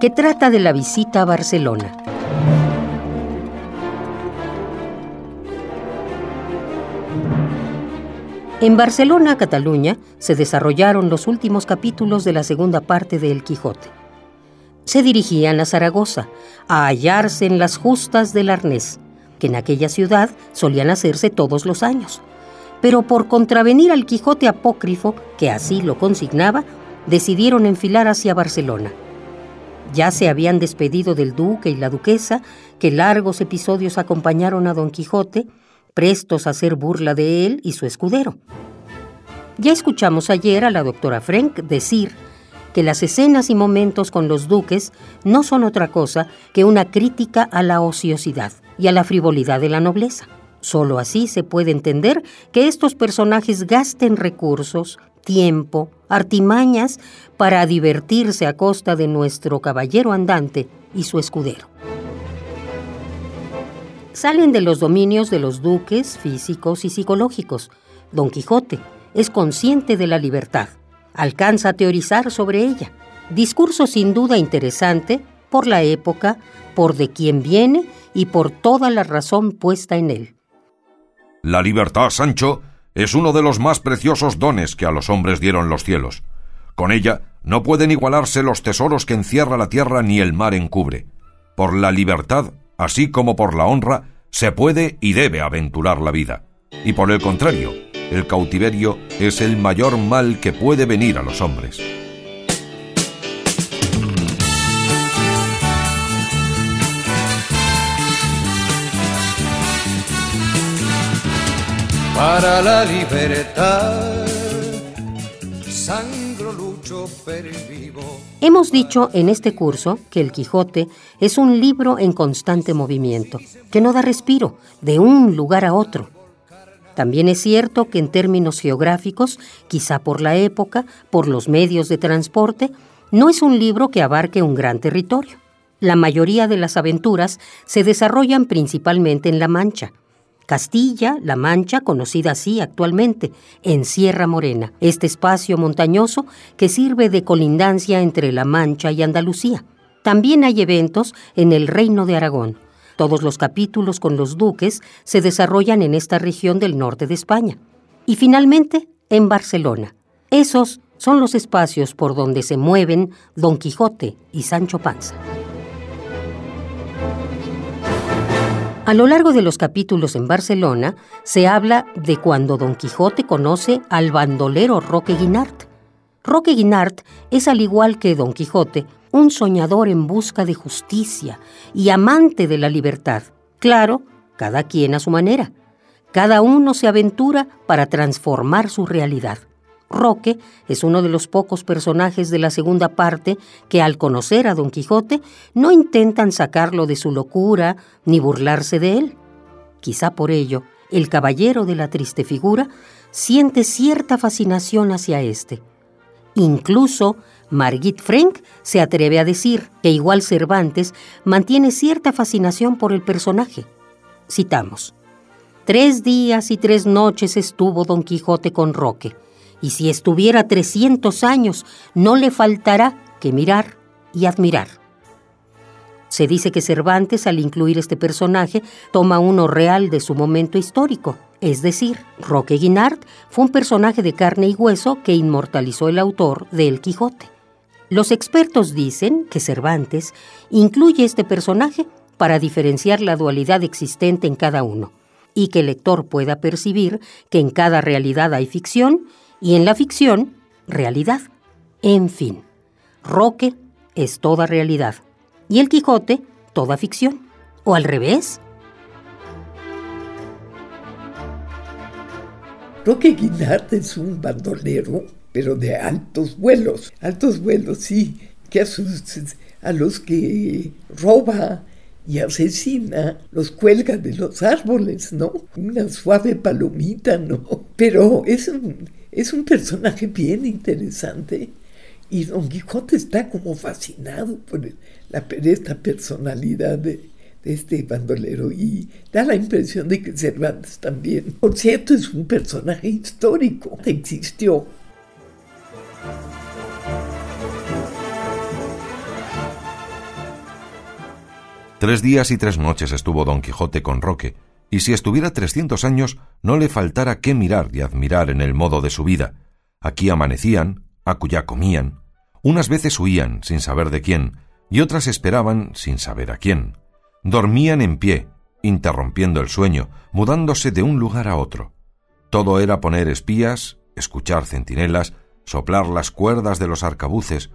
que trata de la visita a Barcelona. En Barcelona, Cataluña, se desarrollaron los últimos capítulos de la segunda parte de El Quijote. Se dirigían a Zaragoza, a hallarse en las justas del Arnés, que en aquella ciudad solían hacerse todos los años. Pero por contravenir al Quijote apócrifo, que así lo consignaba, decidieron enfilar hacia Barcelona. Ya se habían despedido del duque y la duquesa, que largos episodios acompañaron a Don Quijote, prestos a hacer burla de él y su escudero. Ya escuchamos ayer a la doctora Frank decir que las escenas y momentos con los duques no son otra cosa que una crítica a la ociosidad y a la frivolidad de la nobleza. Solo así se puede entender que estos personajes gasten recursos, tiempo, artimañas para divertirse a costa de nuestro caballero andante y su escudero. Salen de los dominios de los duques físicos y psicológicos. Don Quijote es consciente de la libertad. Alcanza a teorizar sobre ella. Discurso sin duda interesante por la época, por de quién viene y por toda la razón puesta en él. La libertad, Sancho, es uno de los más preciosos dones que a los hombres dieron los cielos. Con ella no pueden igualarse los tesoros que encierra la tierra ni el mar encubre. Por la libertad, así como por la honra, se puede y debe aventurar la vida. Y por el contrario, el cautiverio es el mayor mal que puede venir a los hombres. Para la libertad. Sangro lucho vivo. Hemos dicho en este curso que El Quijote es un libro en constante movimiento, que no da respiro de un lugar a otro. También es cierto que en términos geográficos, quizá por la época, por los medios de transporte, no es un libro que abarque un gran territorio. La mayoría de las aventuras se desarrollan principalmente en La Mancha, Castilla, La Mancha, conocida así actualmente, en Sierra Morena, este espacio montañoso que sirve de colindancia entre La Mancha y Andalucía. También hay eventos en el Reino de Aragón. Todos los capítulos con los duques se desarrollan en esta región del norte de España. Y finalmente, en Barcelona. Esos son los espacios por donde se mueven Don Quijote y Sancho Panza. A lo largo de los capítulos en Barcelona se habla de cuando Don Quijote conoce al bandolero Roque Guinart. Roque Guinart es al igual que Don Quijote un soñador en busca de justicia y amante de la libertad. Claro, cada quien a su manera. Cada uno se aventura para transformar su realidad. Roque es uno de los pocos personajes de la segunda parte que al conocer a Don Quijote no intentan sacarlo de su locura ni burlarse de él. Quizá por ello, el caballero de la triste figura siente cierta fascinación hacia éste. Incluso Margit Frank se atreve a decir que igual Cervantes mantiene cierta fascinación por el personaje. Citamos. Tres días y tres noches estuvo Don Quijote con Roque y si estuviera 300 años, no le faltará que mirar y admirar. Se dice que Cervantes, al incluir este personaje, toma uno real de su momento histórico, es decir, Roque Guinart fue un personaje de carne y hueso que inmortalizó el autor de El Quijote. Los expertos dicen que Cervantes incluye este personaje para diferenciar la dualidad existente en cada uno, y que el lector pueda percibir que en cada realidad hay ficción y en la ficción, realidad. En fin, Roque es toda realidad y el Quijote toda ficción. ¿O al revés? Roque Guinart es un bandolero, pero de altos vuelos. Altos vuelos, sí, que a sus, a los que roba y asesina, los cuelga de los árboles, ¿no? Una suave palomita, ¿no? Pero es un, es un personaje bien interesante. Y Don Quijote está como fascinado por la, esta personalidad de, de este bandolero. Y da la impresión de que Cervantes también, por cierto, es un personaje histórico, existió. Tres días y tres noches estuvo Don Quijote con Roque, y si estuviera trescientos años no le faltara qué mirar y admirar en el modo de su vida. Aquí amanecían, acullá comían, unas veces huían sin saber de quién, y otras esperaban sin saber a quién. Dormían en pie, interrumpiendo el sueño, mudándose de un lugar a otro. Todo era poner espías, escuchar centinelas, soplar las cuerdas de los arcabuces,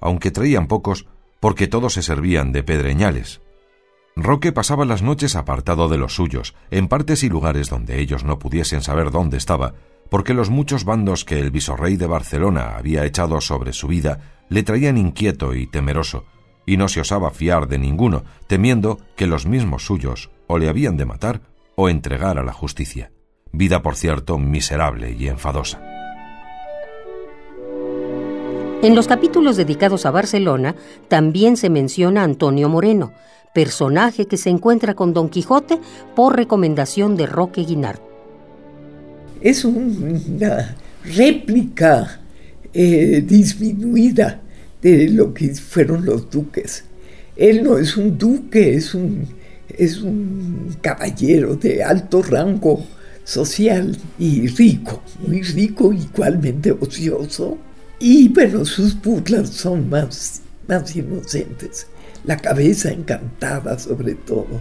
aunque traían pocos, porque todos se servían de pedreñales. Roque pasaba las noches apartado de los suyos, en partes y lugares donde ellos no pudiesen saber dónde estaba, porque los muchos bandos que el visorrey de Barcelona había echado sobre su vida le traían inquieto y temeroso, y no se osaba fiar de ninguno, temiendo que los mismos suyos o le habían de matar o entregar a la justicia. Vida, por cierto, miserable y enfadosa. En los capítulos dedicados a Barcelona también se menciona Antonio Moreno, personaje que se encuentra con Don Quijote por recomendación de Roque Guinart. Es una réplica eh, disminuida de lo que fueron los duques. Él no es un duque, es un, es un caballero de alto rango social y rico, muy rico, igualmente ocioso. Y bueno, sus burlas son más, más inocentes la cabeza encantada sobre todo.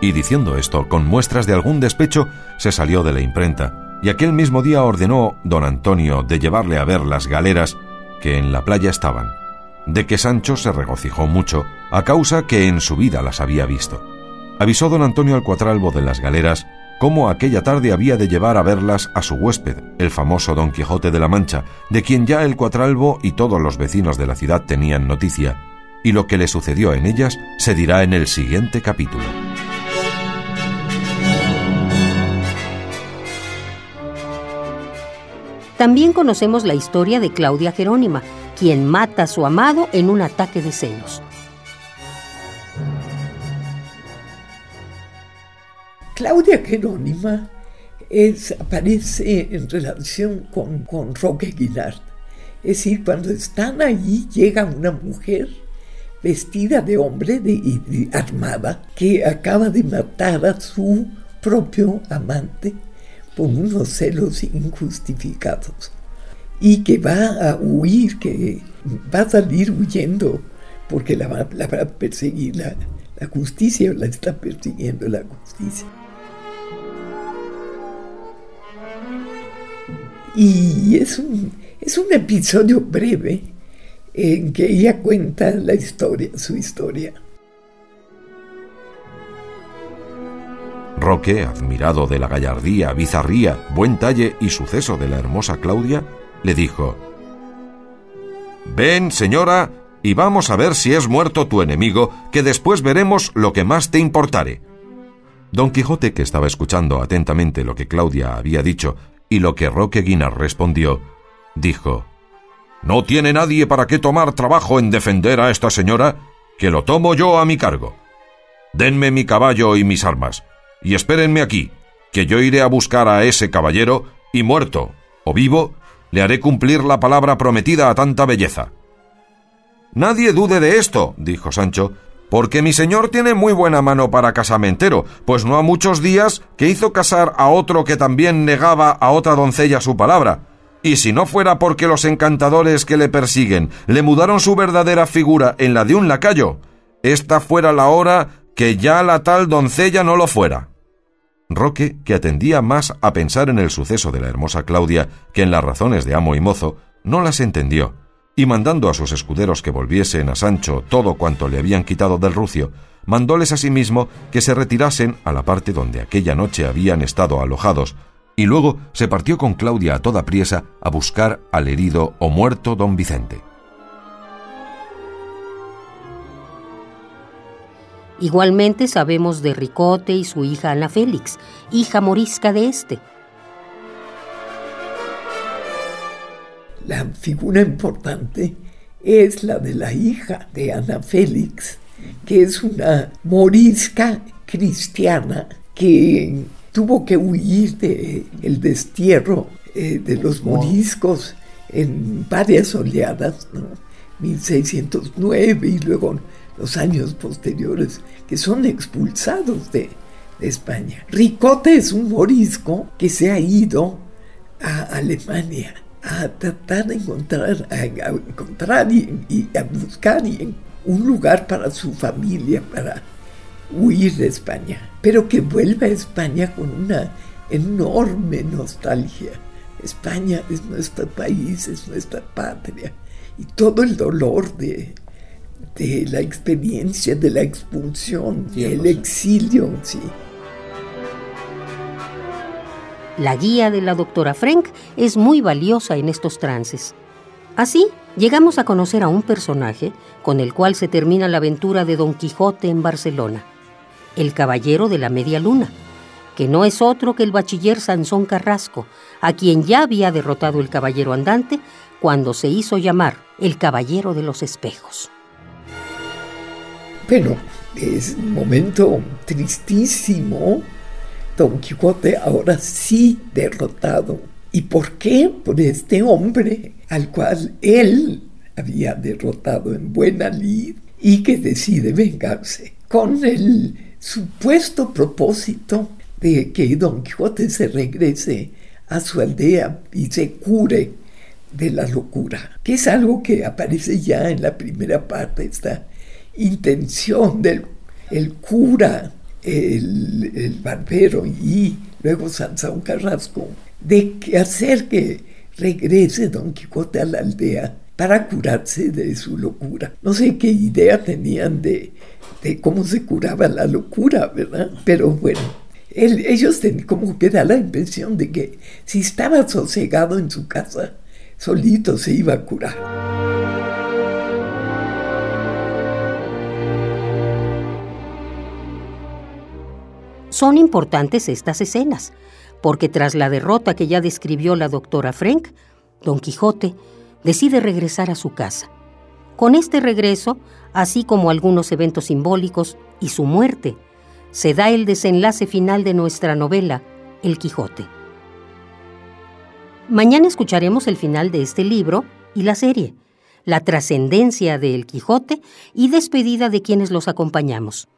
Y diciendo esto, con muestras de algún despecho, se salió de la imprenta, y aquel mismo día ordenó don Antonio de llevarle a ver las galeras que en la playa estaban, de que Sancho se regocijó mucho, a causa que en su vida las había visto. Avisó don Antonio al cuatralbo de las galeras cómo aquella tarde había de llevar a verlas a su huésped, el famoso Don Quijote de la Mancha, de quien ya el cuatralbo y todos los vecinos de la ciudad tenían noticia, y lo que le sucedió en ellas se dirá en el siguiente capítulo. También conocemos la historia de Claudia Jerónima, quien mata a su amado en un ataque de celos. Claudia Jerónima aparece en relación con, Roque Guinard. Es decir, cuando están allí llega una mujer vestida de hombre de, armada que acaba de matar a su propio amante por unos celos injustificados y que va a huir, que va a salir huyendo porque la va, a perseguir la, la justicia, la está persiguiendo la justicia. Y es un, es un episodio breve en que ella cuenta la historia, su historia. Roque, admirado de la gallardía, bizarría, buen talle y suceso de la hermosa Claudia, le dijo Ven, señora, y vamos a ver si es muerto tu enemigo, que después veremos lo que más te importare. Don Quijote, que estaba escuchando atentamente lo que Claudia había dicho y lo que Roque Guinar respondió, dijo, No tiene nadie para qué tomar trabajo en defender a esta señora, que lo tomo yo a mi cargo. Denme mi caballo y mis armas, y espérenme aquí, que yo iré a buscar a ese caballero, y muerto o vivo, le haré cumplir la palabra prometida a tanta belleza. Nadie dude de esto, dijo Sancho, porque mi señor tiene muy buena mano para casamentero, pues no ha muchos días que hizo casar a otro que también negaba a otra doncella su palabra. Y si no fuera porque los encantadores que le persiguen le mudaron su verdadera figura en la de un lacayo, esta fuera la hora que ya la tal doncella no lo fuera. Roque, que atendía más a pensar en el suceso de la hermosa Claudia que en las razones de amo y mozo, no las entendió, y mandando a sus escuderos que volviesen a Sancho todo cuanto le habían quitado del rucio, mandóles asimismo que se retirasen a la parte donde aquella noche habían estado alojados, y luego se partió con Claudia a toda priesa a buscar al herido o muerto don Vicente. Igualmente sabemos de Ricote y su hija Ana Félix, hija morisca de este, La figura importante es la de la hija de Ana Félix, que es una morisca cristiana que tuvo que huir del el destierro eh, de los moriscos en varias oleadas, ¿no? 1609 y luego los años posteriores, que son expulsados de, España. Ricote es un morisco que se ha ido a Alemania a tratar de encontrar, a, encontrar y, a buscar un lugar para su familia, para huir de España, pero que vuelva a España con una enorme nostalgia. España es nuestro país, es nuestra patria, y todo el dolor de, de la experiencia de la expulsión, del exilio, sí. La guía de la doctora Frank es muy valiosa en estos trances. Así, llegamos a conocer a un personaje con el cual se termina la aventura de Don Quijote en Barcelona, el Caballero de la Media Luna, que no es otro que el bachiller Sansón Carrasco, a quien ya había derrotado el Caballero Andante cuando se hizo llamar el Caballero de los Espejos. Bueno, es un momento tristísimo. Don Quijote ahora sí derrotado. ¿Y por qué? Por este hombre al cual él había derrotado en buena lid y que decide vengarse con el supuesto propósito de que Don Quijote se regrese a su aldea y se cure de la locura, que es algo que aparece ya en la primera parte, esta intención del el cura, el, barbero y luego Sansón Carrasco, de hacer que regrese Don Quijote a la aldea para curarse de su locura. No sé qué idea tenían de, de cómo se curaba la locura, ¿verdad? Pero bueno, ellos tenían como que da la impresión de que si estaba sosegado en su casa, solito se iba a curar. Son importantes estas escenas, porque tras la derrota que ya describió la doctora Frank, Don Quijote decide regresar a su casa. Con este regreso, así como algunos eventos simbólicos y su muerte, se da el desenlace final de nuestra novela, El Quijote. Mañana escucharemos el final de este libro y la serie, la trascendencia de El Quijote y despedida de quienes los acompañamos.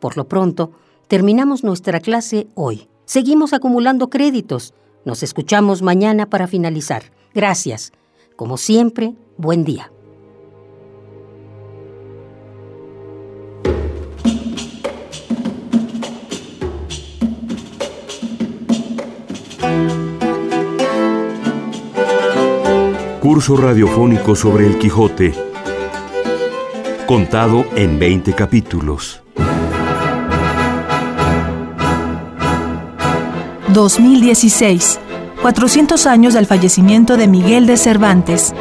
Por lo pronto, Terminamos nuestra clase hoy. Seguimos acumulando créditos. Nos escuchamos mañana para finalizar. Gracias. Como siempre, buen día. Curso radiofónico sobre el Quijote. Contado en 20 capítulos. 2016. 400 años del fallecimiento de Miguel de Cervantes.